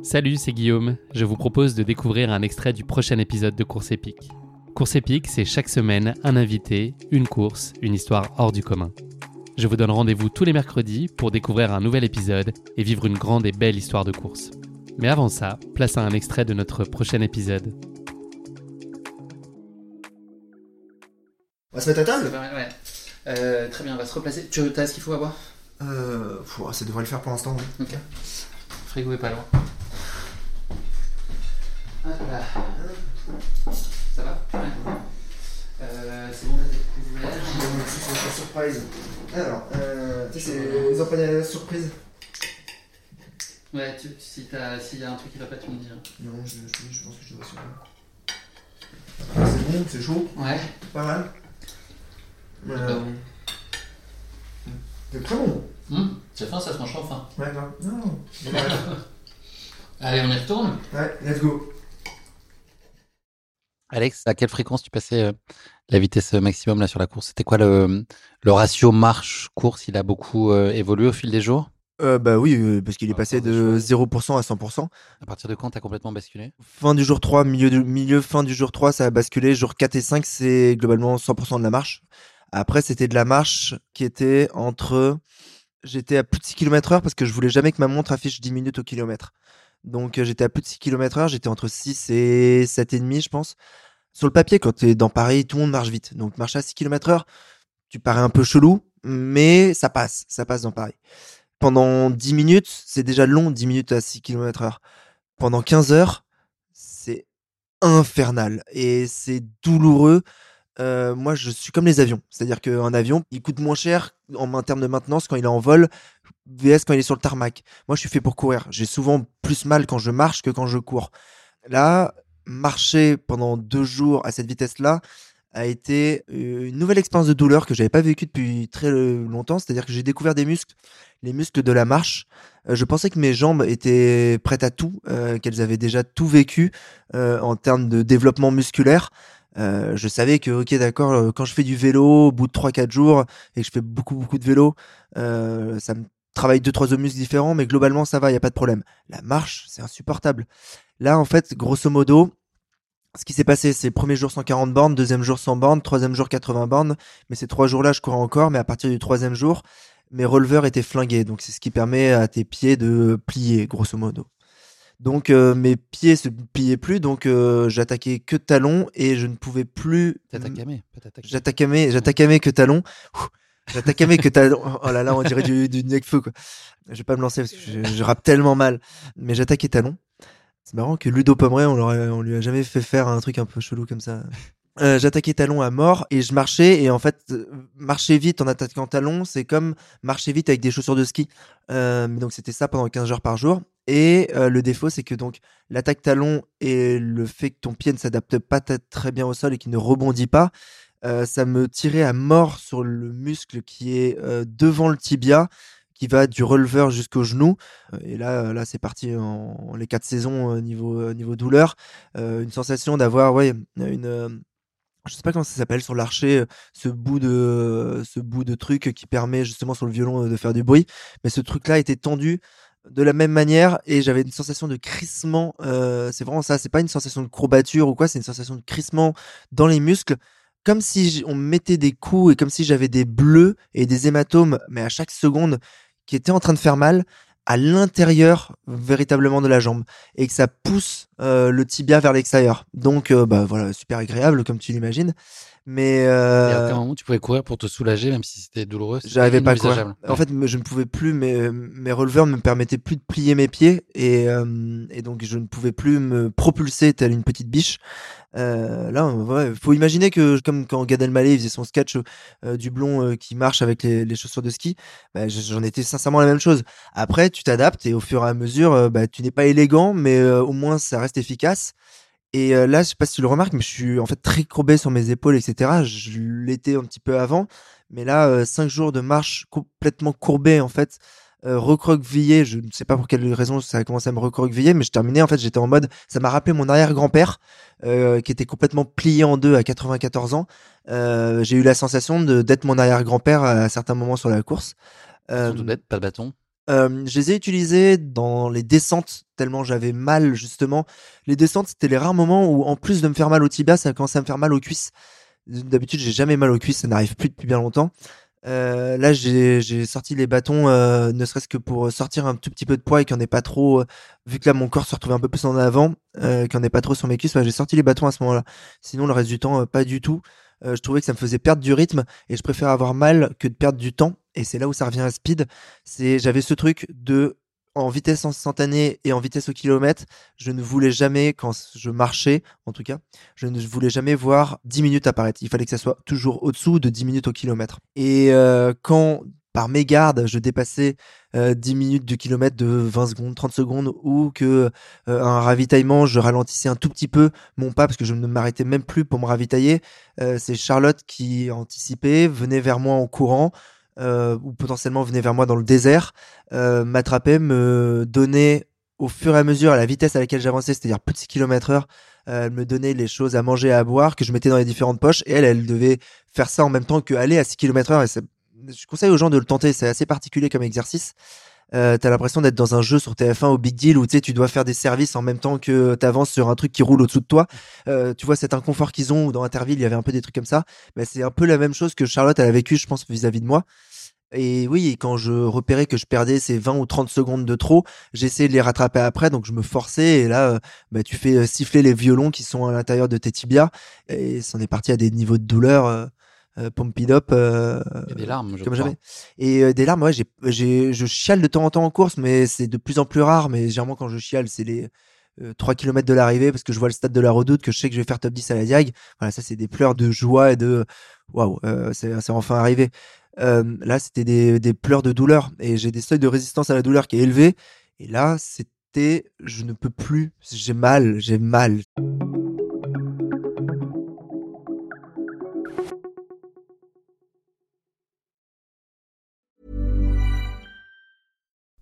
Salut, c'est Guillaume. Je vous propose de découvrir un extrait du prochain épisode de Course épique. Course épique, c'est chaque semaine un invité, une course, une histoire hors du commun. Je vous donne rendez-vous tous les mercredis pour découvrir un nouvel épisode et vivre une grande et belle histoire de course. Mais avant ça, place à un extrait de notre prochain épisode. On va se mettre à table? Ouais. Euh, très bien, on va se replacer. Tu as ce qu'il faut à boire? Euh, pff, Ça devrait le faire pour l'instant. oui. Ok. Le frigo est pas loin. Ça va. Euh, c'est bon, t'as tes couverts. Euh, la surprise. Alors, euh, tu sais, c'est les empanadas surprise. Ouais, tu, si t'as- s'il y a un truc qui va pas, tu me dis. hein. Non, je, je, je pense que je dois sur C'est bon, c'est chaud, Ouais. pas mal. Euh, c'est très bon. Hum, c'est fin, ça se mange enfin. Ouais, grave. Non. Ouais, Allez, on y retourne. Ouais, let's go. Alex, à quelle fréquence tu passais euh, la vitesse maximum là sur la course? C'était quoi le, le ratio marche-course Il a beaucoup euh, évolué au fil des jours? Euh, bah oui, euh, parce qu'il est Par passé de des 0% à 100%. À partir de quand tu as complètement basculé? Fin du jour 3, milieu, du- milieu, fin du jour 3, ça a basculé. Jour 4 et 5, c'est globalement 100% de la marche. Après, c'était de la marche qui était entre. J'étais à plus de 6 km heure parce que je voulais jamais que ma montre affiche 10 minutes au kilomètre. Donc, euh, j'étais à plus de 6 km heure. J'étais entre 6 et 7,5, je pense. Sur le papier, quand tu es dans Paris, tout le monde marche vite. Donc, marcher à 6 km heure, tu parais un peu chelou, mais ça passe. Ça passe dans Paris. Pendant 10 minutes, c'est déjà long, 10 minutes à 6 km heure. Pendant 15 heures, c'est infernal et c'est douloureux. Euh, moi, je suis comme les avions. C'est-à-dire qu'un avion, il coûte moins cher en, termes de maintenance quand il est en vol, VS quand il est sur le tarmac. Moi, je suis fait pour courir. J'ai souvent plus mal quand je marche que quand je cours. Là, marcher pendant deux jours à cette vitesse-là a été euh, une nouvelle expérience de douleur que j'avais pas vécue depuis très euh, longtemps. C'est-à-dire que j'ai découvert des muscles, les muscles de la marche. Je pensais que mes jambes étaient prêtes à tout, qu'elles avaient déjà tout vécu en termes de développement musculaire. Euh, je savais que, ok, d'accord, euh, quand je fais du vélo au bout de 3-4 jours et que je fais beaucoup, beaucoup de vélo, euh, ça me travaille deux, trois muscles différents, mais globalement, ça va, il n'y a pas de problème. La marche, c'est insupportable. Là, en fait, grosso modo, ce qui s'est passé, c'est premier jour 140 bornes, deuxième jour 100 bornes, troisième jour 80 bornes, mais ces trois jours-là, je courais encore, mais à partir du troisième jour, mes releveurs étaient flingués, donc c'est ce qui permet à tes pieds de plier, grosso modo. Donc euh, mes pieds se pliaient plus, donc euh, j'attaquais que talons et je ne pouvais plus. T'attaquais. J'attaquais j'attaquais que talons. J'attaquais que talons. Oh là là, on dirait du, du feu quoi. Je vais pas me lancer parce que je, je rappe tellement mal. Mais j'attaquais talons. C'est marrant que Ludo Pomeray, on, lui a jamais fait faire un truc un peu chelou comme ça. Euh, j'attaquais talons à mort et je marchais et en fait marcher vite en attaquant talons c'est comme marcher vite avec des chaussures de ski Euh, donc c'était ça pendant 15 heures par jour et le défaut c'est que donc l'attaque talon et le fait que ton pied ne s'adapte pas très bien au sol et qu'il ne rebondit pas ça me tirait à mort sur le muscle qui est devant le tibia qui va du releveur jusqu'au genou et là là c'est parti en, les quatre saisons niveau niveau douleur une sensation d'avoir ouais une je sais pas comment ça s'appelle sur l'archer, ce bout de ce bout de truc qui permet justement sur le violon de faire du bruit. Mais ce truc-là était tendu de la même manière et j'avais une sensation de crissement. euh, c'est vraiment ça. C'est pas une sensation de courbature ou quoi. C'est une sensation de crissement dans les muscles, comme si on me mettait des coups et comme si j'avais des bleus et des hématomes, mais à chaque seconde, qui étaient en train de faire mal à l'intérieur véritablement de la jambe et que ça pousse euh, le tibia vers l'extérieur. Donc, euh, bah voilà, super agréable comme tu l'imagines. Mais Et à euh, aucun moment tu pouvais courir pour te soulager, même si c'était douloureux. J'arrivais pas à courir. En fait, je ne pouvais plus, mes, mes releveurs ne me permettaient plus de plier mes pieds et, euh, et donc je ne pouvais plus me propulser telle une petite biche. Euh, là, ouais, faut imaginer que comme quand Gad Elmaleh faisait son sketch euh, du blond euh, qui marche avec les, les chaussures de ski, bah, j'en étais sincèrement la même chose. Après, tu t'adaptes et au fur et à mesure, euh, bah, tu n'es pas élégant, mais euh, au moins ça reste efficace. Et euh, là, je sais pas si tu le remarques, mais je suis en fait très courbé sur mes épaules, etc. Je l'étais un petit peu avant, mais là, euh, cinq jours de marche complètement courbé, en fait, euh, recroquevillé. Je ne sais pas pour quelle raison ça a commencé à me recroqueviller, mais je terminais. En fait, j'étais en mode, ça m'a rappelé mon arrière-grand-père euh, qui était complètement plié en deux à 94 ans. Euh, J'ai eu la sensation d'être mon arrière-grand-père à certains moments sur la course. Euh, bête, pas de bâton. Je les ai utilisés dans les descentes tellement j'avais mal justement. Les descentes c'était les rares moments où en plus de me faire mal au tibia, ça commençait à me faire mal aux cuisses. D'habitude j'ai jamais mal aux cuisses, ça n'arrive plus depuis bien longtemps. Là j'ai sorti les bâtons, ne serait-ce que pour sortir un tout petit peu de poids et qu'il n'y en pas trop. vu que là mon corps se retrouvait un peu plus en avant, qu'il n'y pas trop sur mes cuisses, j'ai sorti les bâtons à ce moment-là. Sinon le reste du temps pas du tout. Euh, je trouvais que ça me faisait perdre du rythme et je préfère avoir mal que de perdre du temps. Et c'est là où ça revient à speed c'est j'avais ce truc de en vitesse instantanée et en vitesse au kilomètre, je ne voulais jamais quand je marchais en tout cas, je ne voulais jamais voir 10 minutes apparaître. Il fallait que ça soit toujours au-dessous de 10 minutes au kilomètre. Et euh, quand par mégarde, je dépassais euh, 10 minutes du kilomètre de 20 secondes, 30 secondes, ou que un ravitaillement, je ralentissais un tout petit peu mon pas parce que je ne m'arrêtais même plus pour me ravitailler. C'est Charlotte qui anticipait, venait vers moi en courant, ou potentiellement venait vers moi dans le désert, m'attrapait, me donnait au fur et à mesure à la vitesse à laquelle j'avançais, c'est-à-dire plus de 6 km heure, elle me donnait les choses à manger, à boire, que je mettais dans les différentes poches, et elle, elle devait faire ça en même temps que aller à 6 km heure. Et c'est- je conseille aux gens de le tenter, c'est assez particulier comme exercice. Euh, t'as l'impression d'être dans un jeu sur TF1 au Big Deal où tu dois faire des services en même temps que t'avances sur un truc qui roule au-dessous de toi. Euh, tu vois cet inconfort qu'ils ont dans Interville il y avait un peu des trucs comme ça. Mais c'est un peu la même chose que Charlotte elle a vécu je pense vis-à-vis de moi. Et oui, quand je repérais que je perdais ces 20 ou 30 secondes de trop, j'essayais de les rattraper après, donc je me forçais, et là, euh, bah, tu fais siffler les violons qui sont à l'intérieur de tes tibias, et c'en est parti à des niveaux de douleur, euh, up, euh, a des larmes, je comme crois. jamais. Et euh, des larmes, ouais, j'ai, j'ai, je chiale de temps en temps en course, mais c'est de plus en plus rare, mais généralement quand je chiale, c'est les euh, 3 km de l'arrivée, parce que je vois le stade de la redoute, que je sais que je vais faire top 10 à la Diag. Voilà, ça c'est des pleurs de joie et de, waouh, c'est, c'est enfin arrivé. Là, c'était des, des pleurs de douleur et j'ai des seuils de résistance à la douleur qui est élevé. Et là, c'était, je ne peux plus, j'ai mal, j'ai mal.